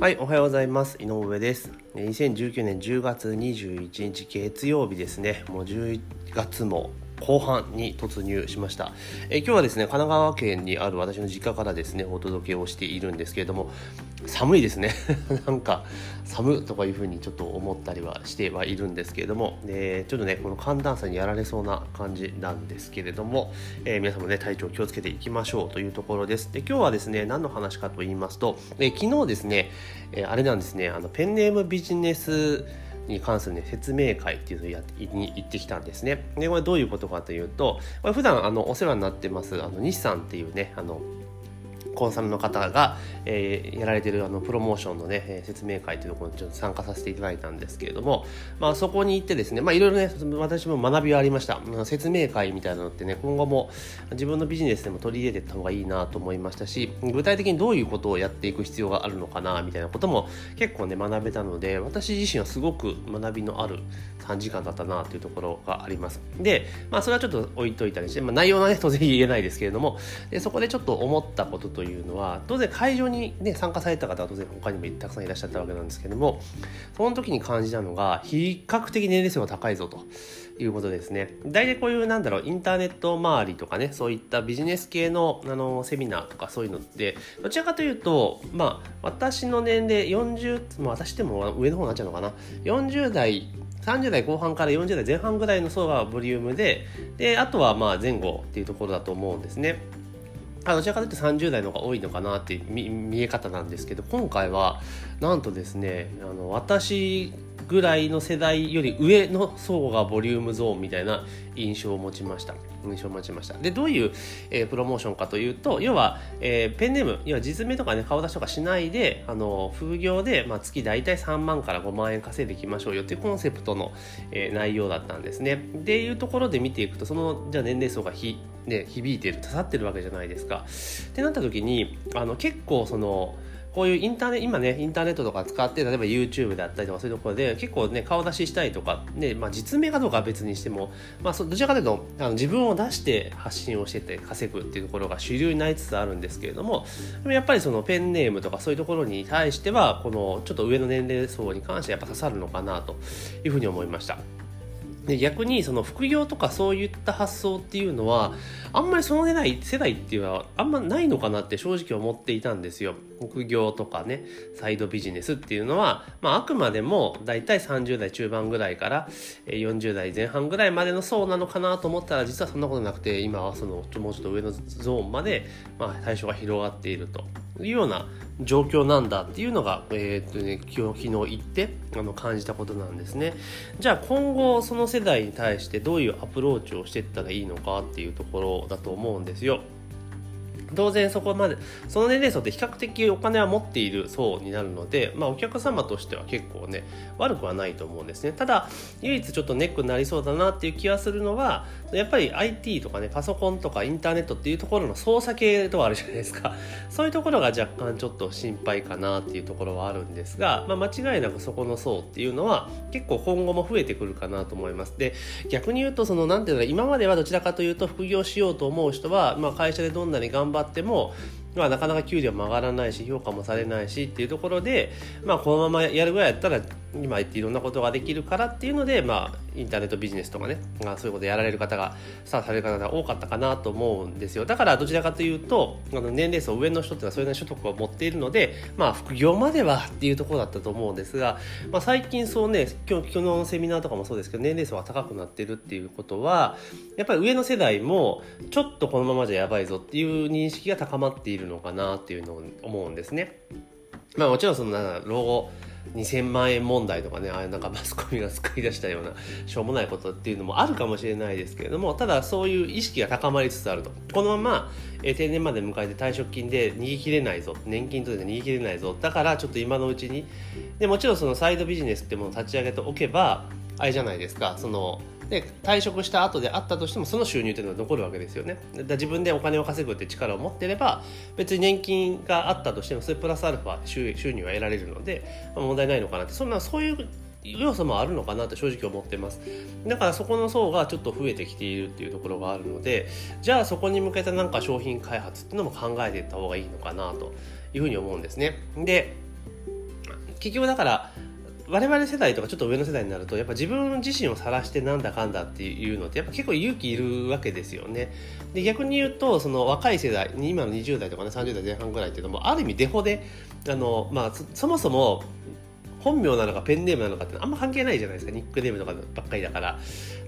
はい、おはようございます。井上です。2019年10月21日月曜日ですね。もう11月も後半に突入しました。え今日はですね、神奈川県にある私の実家からですね、お届けをしているんですけれども、寒いですね。なんか、寒とかいうふうにちょっと思ったりはしてはいるんですけれども、えちょっとね、この寒暖差にやられそうな感じなんですけれども、えー皆さんもね、体調気をつけていきましょうというところです。で、今日はですね、何の話かと言いますと、えー昨日ですね、えあれなんですね、あのペンネームビジネスに関する、ね、説明会っていうのをやってに行ってきたんですね。でこれどういうことかというとこれ普段あのお世話になってますあの西さんっていうねあのコンサルの方が、えーやられてるあのプロモーションのね、説明会というところにちょっと参加させていただいたんですけれども、まあ、そこに行ってですね、まあ、いろいろね私も学びはありました。説明会みたいなのってね今後も自分のビジネスでも取り入れていった方がいいなと思いましたし具体的にどういうことをやっていく必要があるのかなみたいなことも結構ね学べたので私自身はすごく学びのある3時間だったなというところがあります。で、まあ、それはちょっと置いといたりして、まあ、内容はね当然言えないですけれどもでそこでちょっと思ったこととというのは当然会場に、ね、参加された方は当然他にもたくさんいらっしゃったわけなんですけどもその時に感じたのが比較的年齢層が高いぞということですね大体こういうなんだろうインターネット周りとかねそういったビジネス系のあのセミナーとかそういうのってどちらかというとまあ私の年齢40、まあ、私でも上の方になっちゃうのかな40代30代後半から40代前半ぐらいの層がボリュームでであとはまあ前後っていうところだと思うんですね。あどちらかというと30代の方が多いのかなっていう見見え方なんですけど今回はなんとですねあの私ぐらいの世代より上の層がボリュームゾーンみたいな印象を持ちました。印象を持ちました。でどういう、えープロモーションかというと要は、えーペンネーム要は実名とかね顔出しとかしないであの副業で、まあ、月大体3万から5万円稼いでいきましょうよっていうコンセプトの、えー内容だったんですね。っていうところで見ていくとそのじゃあ年齢層がひ、ね、響いている刺さってるわけじゃないですか。ってなった時にあの結構そのこういうインターネ今ねインターネットとか使って例えば YouTube だったりとかそういうところで結構ね顔出ししたりとか、ねまあ、実名かどうかは別にしても、まあ、そどちらかというとあの自分を出して発信をしてて稼ぐっていうところが主流になりつつあるんですけれどもやっぱりそのペンネームとかそういうところに対してはこのちょっと上の年齢層に関してやっぱ刺さるのかなというふうに思いました。で逆にその副業とかそういった発想っていうのはあんまりその世代世代っていうのはあんまないのかなって正直思っていたんですよ副業とかねサイドビジネスっていうのは、まあ、あくまでもだいたい30代中盤ぐらいから40代前半ぐらいまでの層なのかなと思ったら実はそんなことなくて今はそのもうちょっと上のゾーンまで、まあ、対象が広がっているというような状況なんだっていうのが、えーっとね、昨日行ってあの感じたことなんですね。じゃあ今後その世代に対してどういうアプローチをしていったらいいのかっていうところだと思うんですよ。当然そこまでその年齢層って比較的お金は持っている層になるので、まあ、お客様としては結構ね悪くはないと思うんですね。ただ唯一ちょっとネックになりそうだなっていう気がするのはやっぱり IT とかねパソコンとかインターネットっていうところの操作系とかあるじゃないですか。そういうところが若干ちょっと心配かなっていうところはあるんですが、まあ、間違いなくそこの層っていうのは結構今後も増えてくるかなと思います。で逆に言うとそのなんていうの今まではどちらかというと副業しようと思う人は、まあ、会社でどんなに頑張ってもまあ、なかなか給料も上がらないし評価もされないしっていうところで、まあ、このままやるぐらいやったら今言っていろんなことができるからっていうので、まあ、インターネットビジネスとかね、まあ、そういうことやられる方がスタートされる方が多かったかなと思うんですよだからどちらかというとあの年齢層上の人っていうのはそれなりの所得を持っているので、まあ、副業まではっていうところだったと思うんですが、まあ、最近そうね今日昨日のセミナーとかもそうですけど年齢層が高くなってるっていうことはやっぱり上の世代もちょっとこのままじゃやばいぞっていう認識が高まっているのかなっていうのを思うんですね。まあもちろんそのな老後2000万円問題とかねああなんかマスコミが作り出したようなしょうもないことっていうのもあるかもしれないですけれどもただそういう意識が高まりつつあると。このまま、えー定年まで迎えて退職金で逃げ切れないぞ年金とで逃げ切れないぞ。だからちょっと今のうちにでもちろんそのサイドビジネスってものを立ち上げておけばあれじゃないですか。そので退職した後であったとしてもその収入というのは残るわけですよね。だから自分でお金を稼ぐって力を持ってれば別に年金があったとしてもそれプラスアルファ収収入は得られるので、まあ問題ないのかなって。そんなそういう要素もあるのかなと正直思ってます。だからそこの層がちょっと増えてきているっていうところがあるのでじゃあそこに向けたなんか商品開発っていうのも考えていった方がいいのかなというふうに思うんですね。で結局だから我々世代とかちょっと上の世代になるとやっぱ自分自身を晒してなんだかんだっていうのってやっぱ結構勇気いるわけですよね。で逆に言うとその若い世代今の20代とかね30代前半ぐらいっていうのもある意味デフォであの、まあ、そもそも本名なのかペンネームなのかってあんま関係ないじゃないですかニックネームとかばっかりだから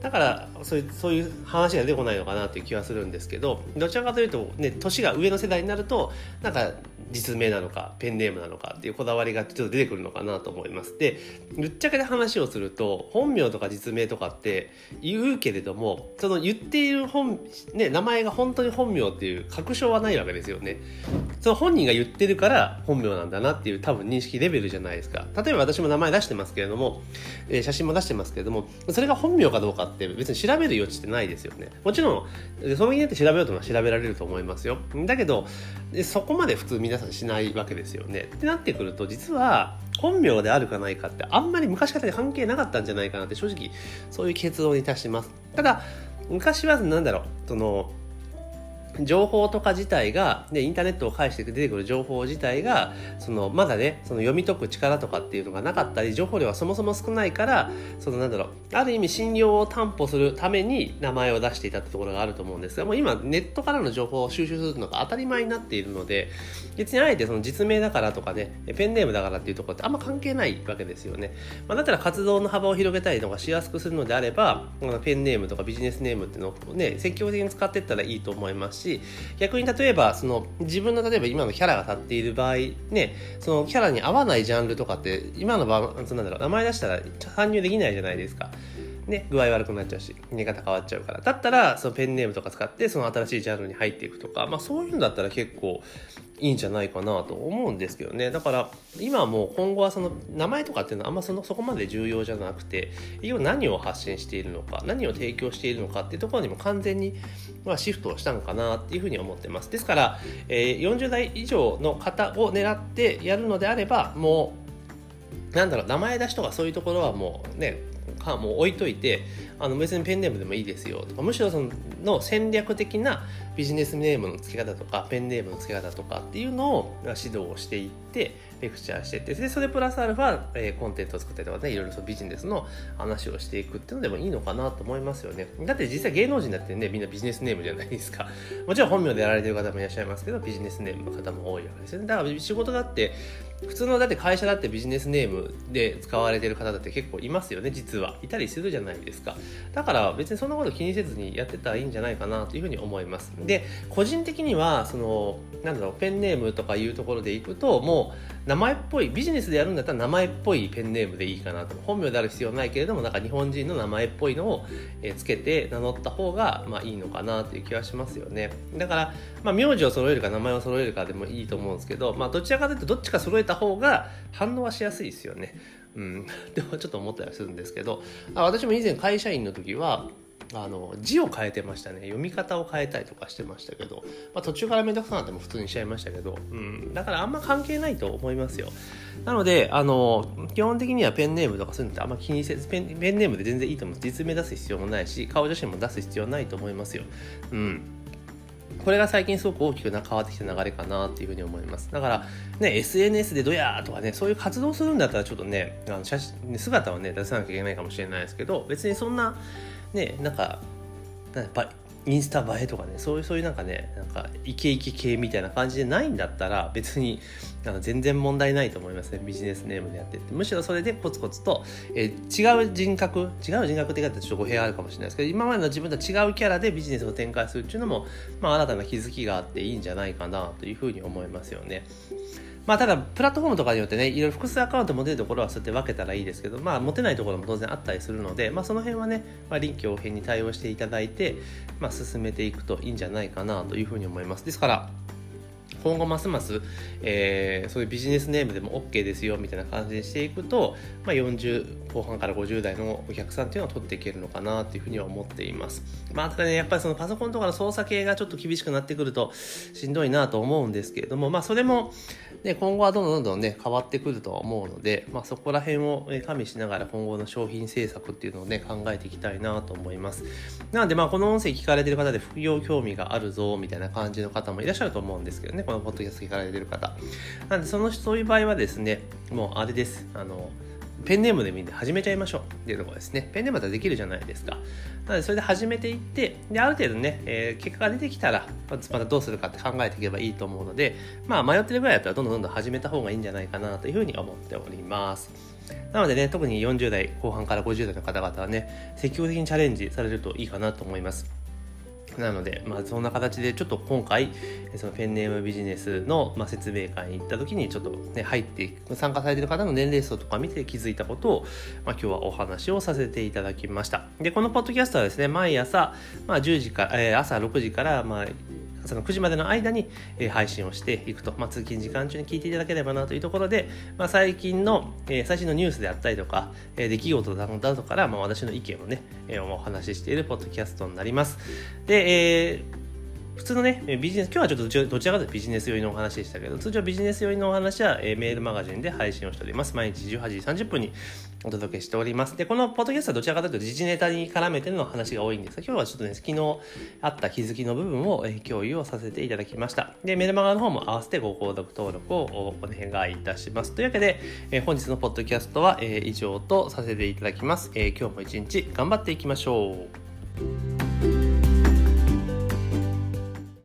だからそういうそういう話が出てこないのかなっていう気はするんですけどどちらかというとね年が上の世代になるとなんか実名なのかペンネームなのかっていうこだわりがちょっと出てくるのかなと思います。でぶっちゃけで話をすると本名とか実名とかって言うけれどもその言っている本、ね、名前が本当に本名っていう確証はないわけですよね。その本人が言ってるから本名なんだなっていう多分認識レベルじゃないですか。例えば私も名前出してますけれども、えー、写真も出してますけれどもそれが本名かどうかって別に調べる余地ってないですよね。もちろんそのによって調べようとは調べられると思いますよ。だけどそこまで普通皆さんしないわけですよね。ってなってくると実は本名であるかないかってあんまり昔から関係なかったんじゃないかなって正直そういう結論に達します。ただ昔は何だろうその情報とか自体が、ね、インターネットを介して出てくる情報自体がそのまだねその読み解く力とかっていうのがなかったり情報量はそもそも少ないからそのなんだろうある意味信用を担保するために名前を出していたってところがあると思うんですがもう今ネットからの情報を収集するのが当たり前になっているので別にあえてその実名だからとかねペンネームだからっていうところってあんま関係ないわけですよね、まあ、だったら活動の幅を広げたりとかしやすくするのであればペンネームとかビジネスネームっていうのをね積極的に使っていったらいいと思いますし逆に例えばその自分の例えば今のキャラが立っている場合ねそのキャラに合わないジャンルとかって今の場なんだろう名前出したら参入できないじゃないですか。ね、具合悪くなっちゃうし、寝方変わっちゃうから。だったら、そのペンネームとか使って、その新しいジャンルに入っていくとか、まあそういうのだったら結構いいんじゃないかなと思うんですけどね。だから、今はもう今後はその名前とかっていうのはあんまそのそこまで重要じゃなくて、要は何を発信しているのか、何を提供しているのかっていうところにも完全に、まあ、シフトをしたのかなっていうふうに思ってます。ですから、えー、40代以上の方を狙ってやるのであれば、もう、なんだろう、名前出しとかそういうところはもうね、かもう置いといてあの別にペンネームでもいいですよ。とかむしろその戦略的なビジネスネームの付け方とかペンネームの付け方とかっていうのを指導していってレクチャーしていってでそれプラスアルファ、えー、コンテンツを作ったりとかねいろいろそビジネスの話をしていくっていうのでもいいのかなと思いますよね。だって実際芸能人だってねみんなビジネスネームじゃないですか。もちろん本名でやられてる方もいらっしゃいますけどビジネスネームの方も多いわけですよね。だから仕事だって普通のだって会社だってビジネスネームで使われてる方だって結構いますよね実は。いたりするじゃないですか。だから別にそんなこと気にせずにやってたらいいんじゃないかなというふうに思います。で個人的にはそのなんだろうペンネームとかいうところでいくともう名前っぽいビジネスでやるんだったら名前っぽいペンネームでいいかなと。本名である必要ないけれどもなんか日本人の名前っぽいのをつけて名乗った方がまあいいのかなという気はしますよね。だから、まあ、名字を揃えるか名前を揃えるかでもいいと思うんですけど、まあ、どちらかというとどっちか揃えた方が反応はしやすいですよね。うん、でもちょっと思ったりするんですけど私も以前会社員の時はあの字を変えてましたね。読み方を変えたりとかしてましたけど、まあ、途中からめんどくさなっても普通にしちゃいましたけど、うん、だからあんま関係ないと思いますよ。なのであの基本的にはペンネームとかそういうのってあんま気にせずペンペンネームで全然いいと思う。実名出す必要もないし顔写真も出す必要ないと思いますよ。うん。これが最近すごく大きくな変わってきた流れかなっていうふうに思います。だから、ね、SNS でどやーとかね、そういう活動するんだったらちょっとね、あの写真姿はね、出さなきゃいけないかもしれないですけど、別にそんな、ね、なんか、やっぱインスタ映えとかねそういうそういうなんかねなんかイケイケ系みたいな感じでないんだったら別にあの全然問題ないと思いますねビジネスネームでやっててむしろそれでコツコツと、えー、違う人格違う人格って言い方ちょっと語弊あるかもしれないですけど今までの自分と違うキャラでビジネスを展開するっていうのも、まあ、新たな気づきがあっていいんじゃないかなというふうに思いますよね。まあ、ただ、プラットフォームとかによってね、いろいろ複数アカウント持てるところはそうやって分けたらいいですけど、まあ、持てないところも当然あったりするので、まあ、その辺はね、まあ、臨機応変に対応していただいて、まあ、進めていくといいんじゃないかなというふうに思います。ですから、今後ますます、えー、そういうビジネスネームでも OK ですよみたいな感じにしていくと、まあ、40後半から50代のお客さんっていうのは取っていけるのかなというふうには思っています。まあ、ただね、やっぱりそのパソコンとかの操作系がちょっと厳しくなってくるとしんどいなと思うんですけれども、まあ、それも、ね、今後はどんどんどんどんね、変わってくるとは思うので、まあ、そこら辺を加味しながら今後の商品政策っていうのをね、考えていきたいなと思います。なので、まあ、この音声聞かれてる方で副業興味があるぞ、みたいな感じの方もいらっしゃると思うんですけどね、このポッドキャスト聞かれてる方。なんで、その、そういう場合はですね、もうあれです。あの、ペンネームでみんな始めちゃいましょうっていうところですね。ペンネームだったらできるじゃないですか。なので、それで始めていって、で、ある程度ね、えー、結果が出てきたら、またどうするかって考えていけばいいと思うので、まあ、迷ってるぐらいだったら、どんどんどんどん始めた方がいいんじゃないかなというふうに思っております。なのでね、特に40代後半から50代の方々はね、積極的にチャレンジされるといいかなと思います。なので、まあ、そんな形でちょっと今回そのペンネームビジネスの、ま、説明会に行った時にちょっとね入って参加されてる方の年齢層とか見て気づいたことを、まあ、今日はお話をさせていただきました。でこのポッドキャストはですね毎朝、まあ、10時から、えー、朝6時から、まあ、朝の9時までの間に、え配信をしていくと、まあ、通勤時間中に聞いていただければなというところで、まあ、最近の、え最新のニュースであったりとか、え出来事などから、まあ、私の意見をね、えお話ししているポッドキャストになります。で、えー普通のね、ビジネス、今日はちょっとどちらかというとビジネス寄りのお話でしたけど、通常ビジネス寄りのお話は、え、メールマガジンで配信をしております。毎日18時30分にお届けしております。で、このポッドキャストはどちらかというと時事ネタに絡めての話が多いんですが、今日はちょっとね、昨日あった気づきの部分を、え、共有をさせていただきました。で、メルマガの方も合わせてご購読登録をお願いいたします。というわけで、え、本日のポッドキャストは、え、以上とさせていただきます。え、今日も一日頑張っていきましょう。